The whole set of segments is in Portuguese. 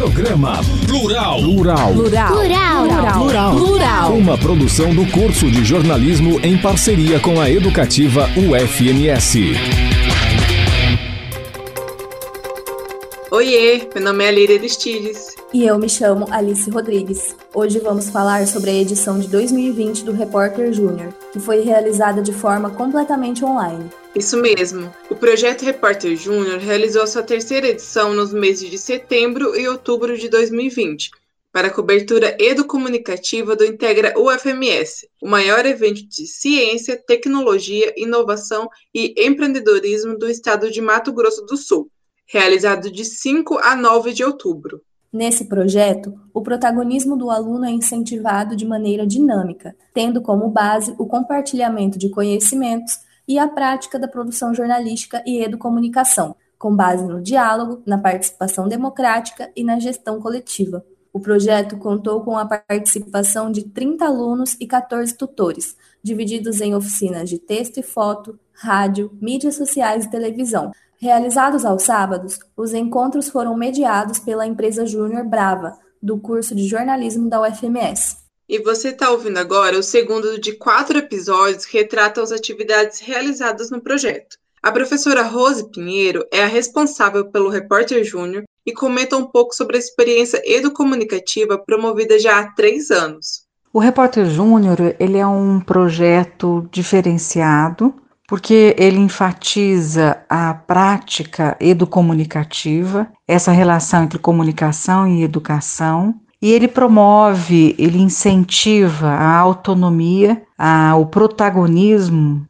Programa Plural. Plural. Plural. Plural. Plural. Plural. Uma produção do curso de jornalismo em parceria com a educativa UFMS. Oiê, meu nome é Líria Aristides. E eu me chamo Alice Rodrigues. Hoje vamos falar sobre a edição de 2020 do Repórter Júnior, que foi realizada de forma completamente online. Isso mesmo. O projeto Repórter Júnior realizou sua terceira edição nos meses de setembro e outubro de 2020, para a cobertura educomunicativa do Integra UFMS, o maior evento de ciência, tecnologia, inovação e empreendedorismo do estado de Mato Grosso do Sul realizado de 5 a 9 de outubro. Nesse projeto, o protagonismo do aluno é incentivado de maneira dinâmica, tendo como base o compartilhamento de conhecimentos e a prática da produção jornalística e educomunicação, com base no diálogo, na participação democrática e na gestão coletiva. O projeto contou com a participação de 30 alunos e 14 tutores, divididos em oficinas de texto e foto, rádio, mídias sociais e televisão, Realizados aos sábados, os encontros foram mediados pela empresa Júnior Brava, do curso de jornalismo da UFMS. E você está ouvindo agora o segundo de quatro episódios que retratam as atividades realizadas no projeto. A professora Rose Pinheiro é a responsável pelo Repórter Júnior e comenta um pouco sobre a experiência educomunicativa promovida já há três anos. O Repórter Júnior ele é um projeto diferenciado porque ele enfatiza a prática educomunicativa, essa relação entre comunicação e educação, e ele promove, ele incentiva a autonomia, a, o protagonismo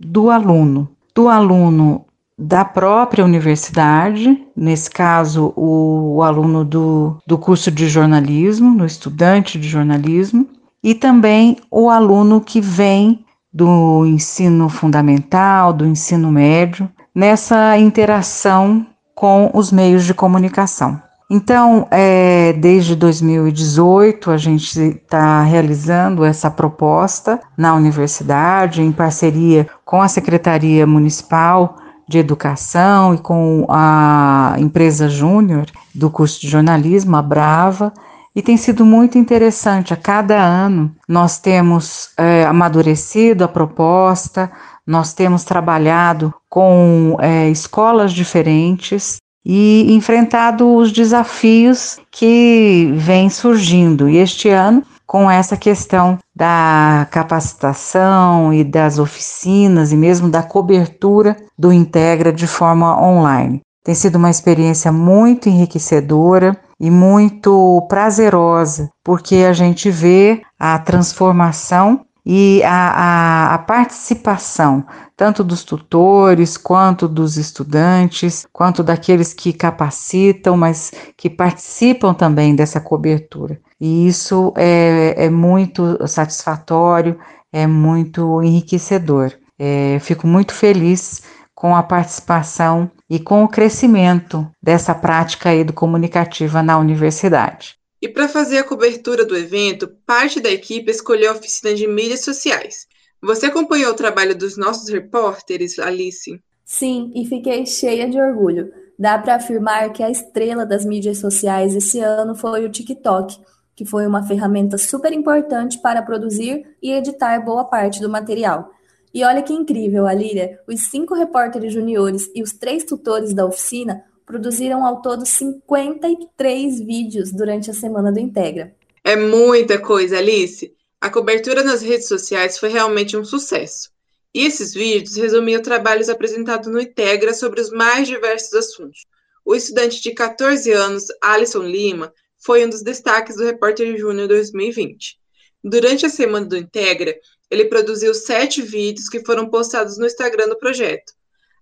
do aluno, do aluno da própria universidade, nesse caso, o, o aluno do, do curso de jornalismo, no estudante de jornalismo, e também o aluno que vem do ensino fundamental, do ensino médio, nessa interação com os meios de comunicação. Então, é, desde 2018, a gente está realizando essa proposta na universidade, em parceria com a Secretaria Municipal de Educação e com a empresa Júnior do curso de jornalismo, a Brava, e tem sido muito interessante. A cada ano nós temos é, amadurecido a proposta, nós temos trabalhado com é, escolas diferentes e enfrentado os desafios que vêm surgindo. E este ano, com essa questão da capacitação e das oficinas e mesmo da cobertura do Integra de forma online. Tem sido uma experiência muito enriquecedora e muito prazerosa, porque a gente vê a transformação e a, a, a, participação tanto dos tutores, quanto dos estudantes, quanto daqueles que capacitam, mas que participam também dessa cobertura. E isso é, é muito satisfatório, é muito enriquecedor. É, fico muito feliz com a participação e com o crescimento dessa prática educomunicativa na universidade. E para fazer a cobertura do evento, parte da equipe escolheu a oficina de mídias sociais. Você acompanhou o trabalho dos nossos repórteres, Alice? Sim, e fiquei cheia de orgulho. Dá para afirmar que a estrela das mídias sociais esse ano foi o TikTok, que foi uma ferramenta super importante para produzir e editar boa parte do material. E olha que incrível, Alíria, os cinco repórteres juniores e os três tutores da oficina produziram ao todo 53 vídeos durante a semana do Integra. É muita coisa, Alice. A cobertura nas redes sociais foi realmente um sucesso. E esses vídeos resumiam trabalhos apresentados no Integra sobre os mais diversos assuntos. O estudante de 14 anos, Alisson Lima, foi um dos destaques do Repórter Júnior 2020. Durante a semana do Integra, ele produziu sete vídeos que foram postados no Instagram do projeto.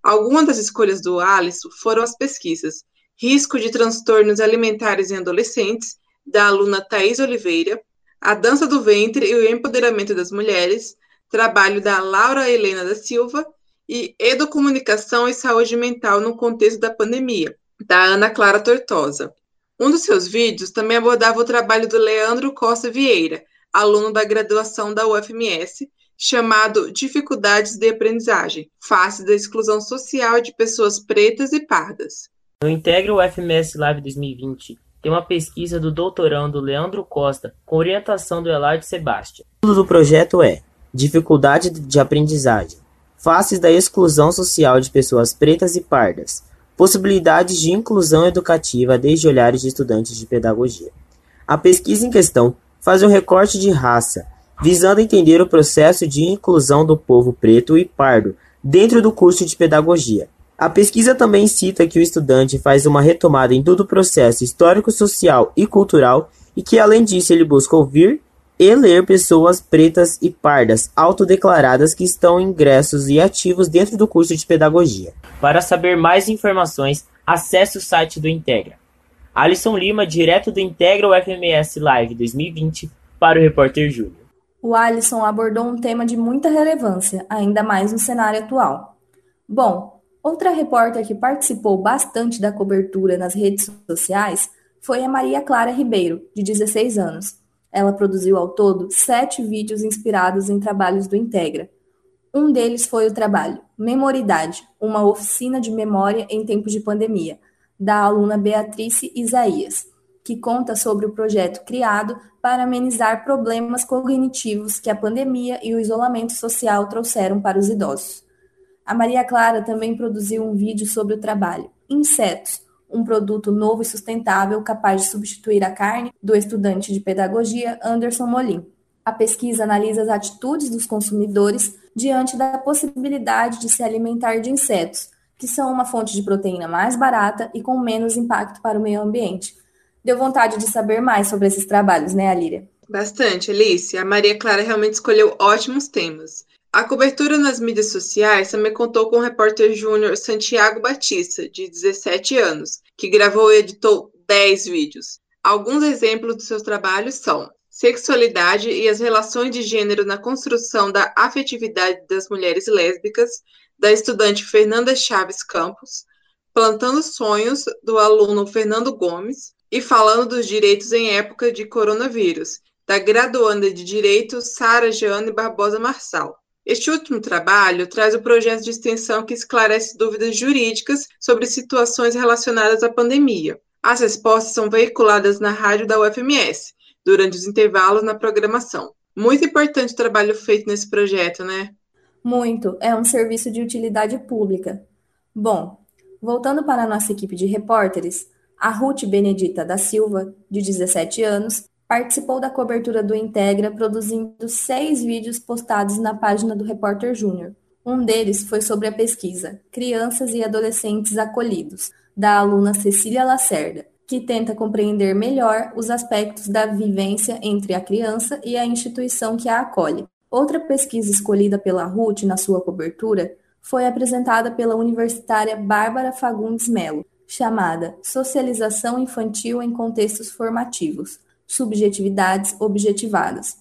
Algumas das escolhas do Alisson foram as pesquisas Risco de transtornos alimentares em adolescentes, da aluna Thais Oliveira, A dança do ventre e o empoderamento das mulheres, trabalho da Laura Helena da Silva, e Educomunicação e Saúde Mental no contexto da pandemia, da Ana Clara Tortosa. Um dos seus vídeos também abordava o trabalho do Leandro Costa Vieira, aluno da graduação da UFMS, chamado Dificuldades de Aprendizagem, face da exclusão social de pessoas pretas e pardas. No Integro UFMS Live 2020, tem uma pesquisa do doutorando Leandro Costa com orientação do Elard Sebastião. O título do projeto é Dificuldade de aprendizagem, faces da exclusão social de pessoas pretas e pardas, possibilidades de inclusão educativa desde olhares de estudantes de pedagogia. A pesquisa em questão faz um recorte de raça, visando entender o processo de inclusão do povo preto e pardo dentro do curso de pedagogia. A pesquisa também cita que o estudante faz uma retomada em todo o processo histórico, social e cultural e que, além disso, ele busca ouvir e ler pessoas pretas e pardas autodeclaradas que estão ingressos e ativos dentro do curso de pedagogia. Para saber mais informações, acesse o site do Integra. Alisson Lima, direto do Integra UFMS Live 2020, para o Repórter Júnior. O Alisson abordou um tema de muita relevância, ainda mais no cenário atual. Bom, outra repórter que participou bastante da cobertura nas redes sociais foi a Maria Clara Ribeiro, de 16 anos. Ela produziu ao todo sete vídeos inspirados em trabalhos do Integra. Um deles foi o trabalho Memoridade, uma oficina de memória em tempos de pandemia, da aluna Beatrice Isaías, que conta sobre o projeto criado para amenizar problemas cognitivos que a pandemia e o isolamento social trouxeram para os idosos. A Maria Clara também produziu um vídeo sobre o trabalho Insetos, um produto novo e sustentável capaz de substituir a carne, do estudante de pedagogia Anderson Molim. A pesquisa analisa as atitudes dos consumidores diante da possibilidade de se alimentar de insetos, que são uma fonte de proteína mais barata e com menos impacto para o meio ambiente. Deu vontade de saber mais sobre esses trabalhos, né, Alíria? Bastante, Alice. A Maria Clara realmente escolheu ótimos temas. A cobertura nas mídias sociais também contou com o repórter júnior Santiago Batista, de 17 anos, que gravou e editou 10 vídeos. Alguns exemplos dos seus trabalhos são Sexualidade e as relações de gênero na construção da afetividade das mulheres lésbicas, da estudante Fernanda Chaves Campos, plantando sonhos do aluno Fernando Gomes e falando dos direitos em época de coronavírus, da graduanda de Direito Sara Jeane Barbosa Marçal. Este último trabalho traz o projeto de extensão que esclarece dúvidas jurídicas sobre situações relacionadas à pandemia. As respostas são veiculadas na rádio da UFMS, durante os intervalos na programação. Muito importante o trabalho feito nesse projeto, né? Muito, é um serviço de utilidade pública. Bom, voltando para a nossa equipe de repórteres, a Ruth Benedita da Silva, de 17 anos, participou da cobertura do Integra produzindo seis vídeos postados na página do Repórter Júnior. Um deles foi sobre a pesquisa Crianças e Adolescentes Acolhidos, da aluna Cecília Lacerda, que tenta compreender melhor os aspectos da vivência entre a criança e a instituição que a acolhe. Outra pesquisa escolhida pela Ruth na sua cobertura foi apresentada pela universitária Bárbara Fagundes Melo, chamada Socialização Infantil em Contextos Formativos Subjetividades Objetivadas.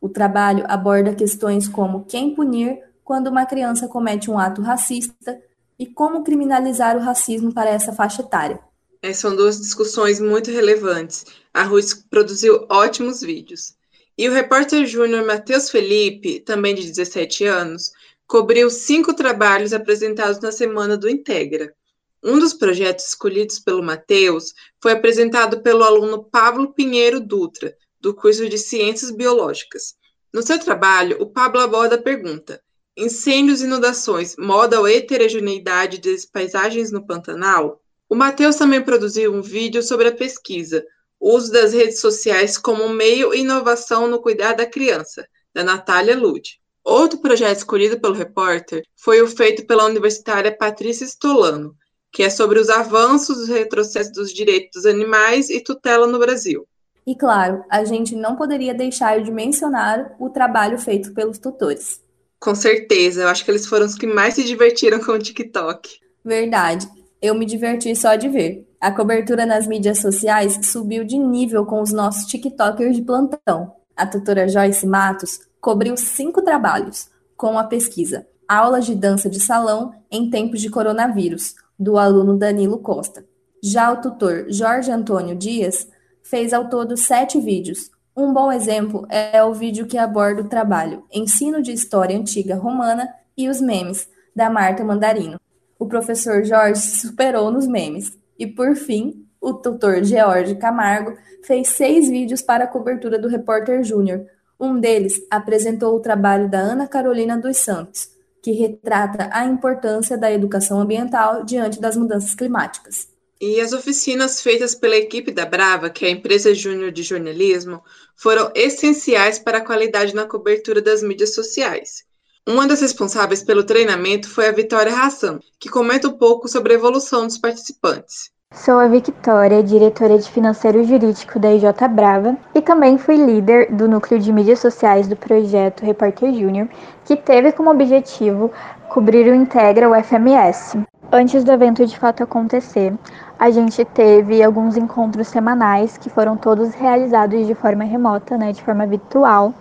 O trabalho aborda questões como quem punir quando uma criança comete um ato racista e como criminalizar o racismo para essa faixa etária. É, são duas discussões muito relevantes. A Ruth produziu ótimos vídeos. E o repórter júnior Matheus Felipe, também de 17 anos, cobriu cinco trabalhos apresentados na semana do Integra. Um dos projetos escolhidos pelo Matheus foi apresentado pelo aluno Pablo Pinheiro Dutra, do curso de Ciências Biológicas. No seu trabalho, o Pablo aborda a pergunta: incêndios e inundações modam a heterogeneidade das paisagens no Pantanal? O Matheus também produziu um vídeo sobre a pesquisa uso das redes sociais como meio e inovação no cuidar da criança, da Natália Lude. Outro projeto escolhido pelo repórter foi o feito pela universitária Patrícia Stolano, que é sobre os avanços e retrocessos dos direitos dos animais e tutela no Brasil. E claro, a gente não poderia deixar de mencionar o trabalho feito pelos tutores. Com certeza, eu acho que eles foram os que mais se divertiram com o TikTok. Verdade, eu me diverti só de ver. A cobertura nas mídias sociais subiu de nível com os nossos TikTokers de plantão. A tutora Joyce Matos cobriu cinco trabalhos com a pesquisa Aulas de Dança de Salão em Tempos de Coronavírus, do aluno Danilo Costa. Já o tutor Jorge Antônio Dias fez ao todo sete vídeos. Um bom exemplo é o vídeo que aborda o trabalho Ensino de História Antiga Romana e os Memes, da Marta Mandarino. O professor Jorge superou nos memes. E por fim, O tutor George Camargo fez seis vídeos para a cobertura do Repórter Júnior. Um deles apresentou o trabalho da Ana Carolina dos Santos, que retrata a importância da educação ambiental diante das mudanças climáticas. E as oficinas feitas pela equipe da Brava, que é a empresa júnior de jornalismo, foram essenciais para a qualidade na cobertura das mídias sociais. Uma das responsáveis pelo treinamento foi a Vitória Hassan, que comenta um pouco sobre a evolução dos participantes. Sou a Victoria, diretora de Financeiro Jurídico da IJ Brava e também fui líder do núcleo de mídias sociais do projeto Repórter Júnior, que teve como objetivo cobrir o Integra UFMS. Antes do evento de fato acontecer, a gente teve alguns encontros semanais que foram todos realizados de forma remota, né, de forma virtual,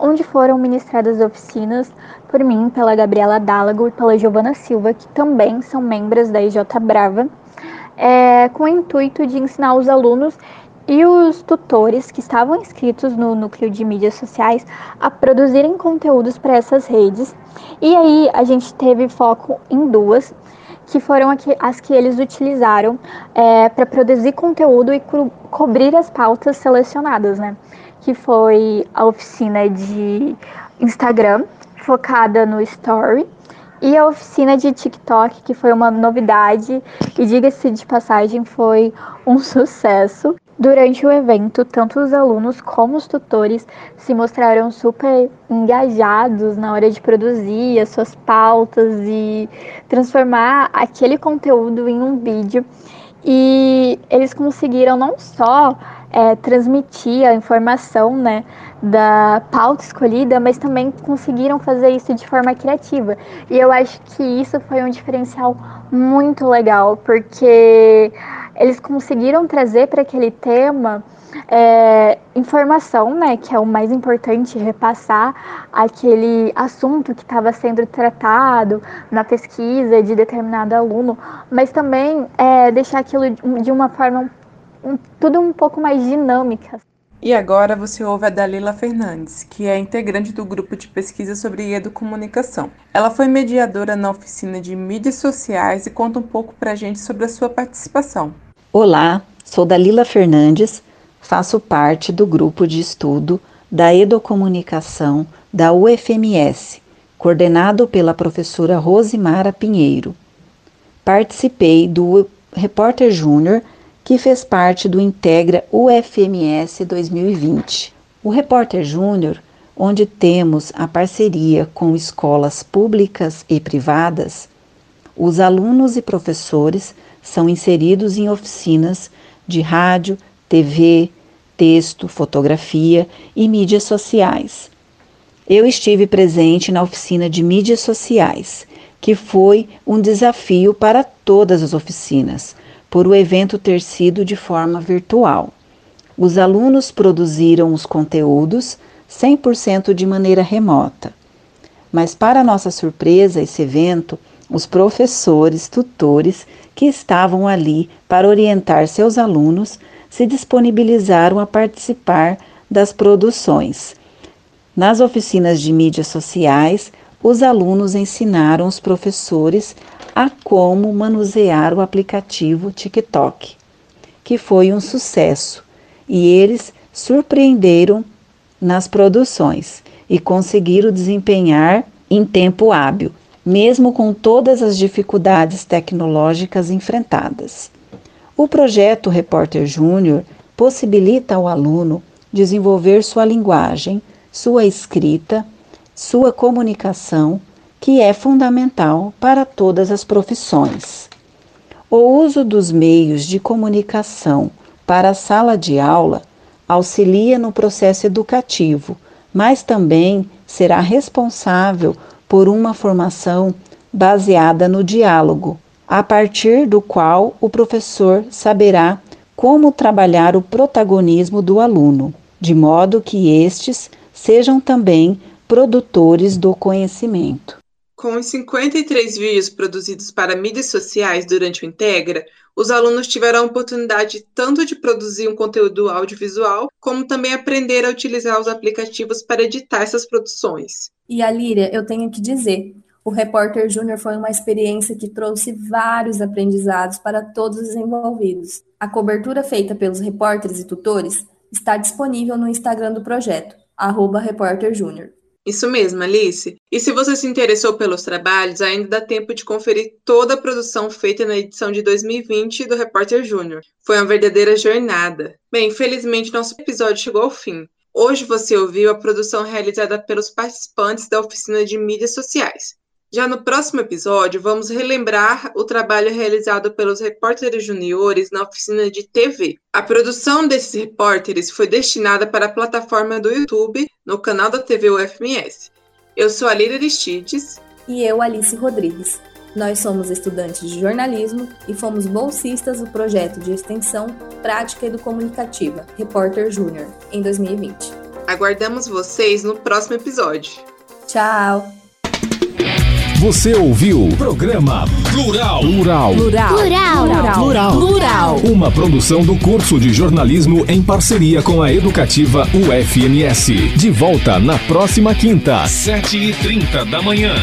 onde foram ministradas oficinas por mim, pela Gabriela Dálago e pela Giovana Silva, que também são membros da IJ Brava é, com o intuito de ensinar os alunos e os tutores que estavam inscritos no núcleo de mídias sociais a produzirem conteúdos para essas redes. E aí a gente teve foco em duas, que foram as que eles utilizaram é, para produzir conteúdo e co cobrir as pautas selecionadas, né? Que foi a oficina de Instagram, focada no Story, e a oficina de TikTok, que foi uma novidade e, diga-se de passagem, foi um sucesso. Durante o evento, tanto os alunos como os tutores se mostraram super engajados na hora de produzir as suas pautas e transformar aquele conteúdo em um vídeo. E eles conseguiram não só é, transmitir a informação né, da pauta escolhida, mas também conseguiram fazer isso de forma criativa. E eu acho que isso foi um diferencial muito legal, porque eles conseguiram trazer para aquele tema é, informação, né, que é o mais importante, repassar aquele assunto que estava sendo tratado na pesquisa de determinado aluno, mas também é, deixar aquilo de uma forma um, tudo um pouco mais dinâmica. E agora você ouve a Dalila Fernandes, que é integrante do grupo de pesquisa sobre educomunicação. Ela foi mediadora na oficina de mídias sociais e conta um pouco para a gente sobre a sua participação. Olá, sou Dalila Fernandes, faço parte do grupo de estudo da educomunicação da UFMS, coordenado pela professora Rosimara Pinheiro. Participei do Repórter Júnior que fez parte do Integra UFMS 2020. O Repórter Júnior, onde temos a parceria com escolas públicas e privadas, os alunos e professores são inseridos em oficinas de rádio, TV, texto, fotografia e mídias sociais. Eu estive presente na oficina de mídias sociais, que foi um desafio para todas as oficinas, por o evento ter sido de forma virtual. Os alunos produziram os conteúdos 100% de maneira remota. Mas, para nossa surpresa, esse evento, os professores, tutores que estavam ali para orientar seus alunos se disponibilizaram a participar das produções. Nas oficinas de mídias sociais, os alunos ensinaram os professores a como manusear o aplicativo TikTok, que foi um sucesso, e eles surpreenderam nas produções e conseguiram desempenhar em tempo hábil, mesmo com todas as dificuldades tecnológicas enfrentadas. O projeto Repórter Júnior possibilita ao aluno desenvolver sua linguagem, sua escrita, sua comunicação que é fundamental para todas as profissões. O uso dos meios de comunicação para a sala de aula auxilia no processo educativo, mas também será responsável por uma formação baseada no diálogo, a partir do qual o professor saberá como trabalhar o protagonismo do aluno, de modo que estes sejam também produtores do conhecimento. Com os 53 vídeos produzidos para mídias sociais durante o Integra, os alunos tiveram a oportunidade tanto de produzir um conteúdo audiovisual, como também aprender a utilizar os aplicativos para editar essas produções. E a Líria, eu tenho que dizer, o Repórter Júnior foi uma experiência que trouxe vários aprendizados para todos os envolvidos. A cobertura feita pelos repórteres e tutores está disponível no Instagram do projeto, arroba. Isso mesmo, Alice. E se você se interessou pelos trabalhos, ainda dá tempo de conferir toda a produção feita na edição de 2020 do Repórter Júnior. Foi uma verdadeira jornada. Bem, infelizmente nosso episódio chegou ao fim. Hoje você ouviu a produção realizada pelos participantes da oficina de mídias sociais. Já no próximo episódio, vamos relembrar o trabalho realizado pelos repórteres juniores na oficina de TV. A produção desses repórteres foi destinada para a plataforma do YouTube, no canal da TV UFMS. Eu sou a Lira Aristides. E eu, Alice Rodrigues. Nós somos estudantes de jornalismo e fomos bolsistas do projeto de extensão Prática Educomunicativa, Repórter Júnior, em 2020. Aguardamos vocês no próximo episódio. Tchau! Você ouviu Programa Plural. Plural. Plural. Plural. Plural. Plural. Uma produção do curso de jornalismo em parceria com a educativa UFMS. De volta na próxima quinta, sete e trinta da manhã.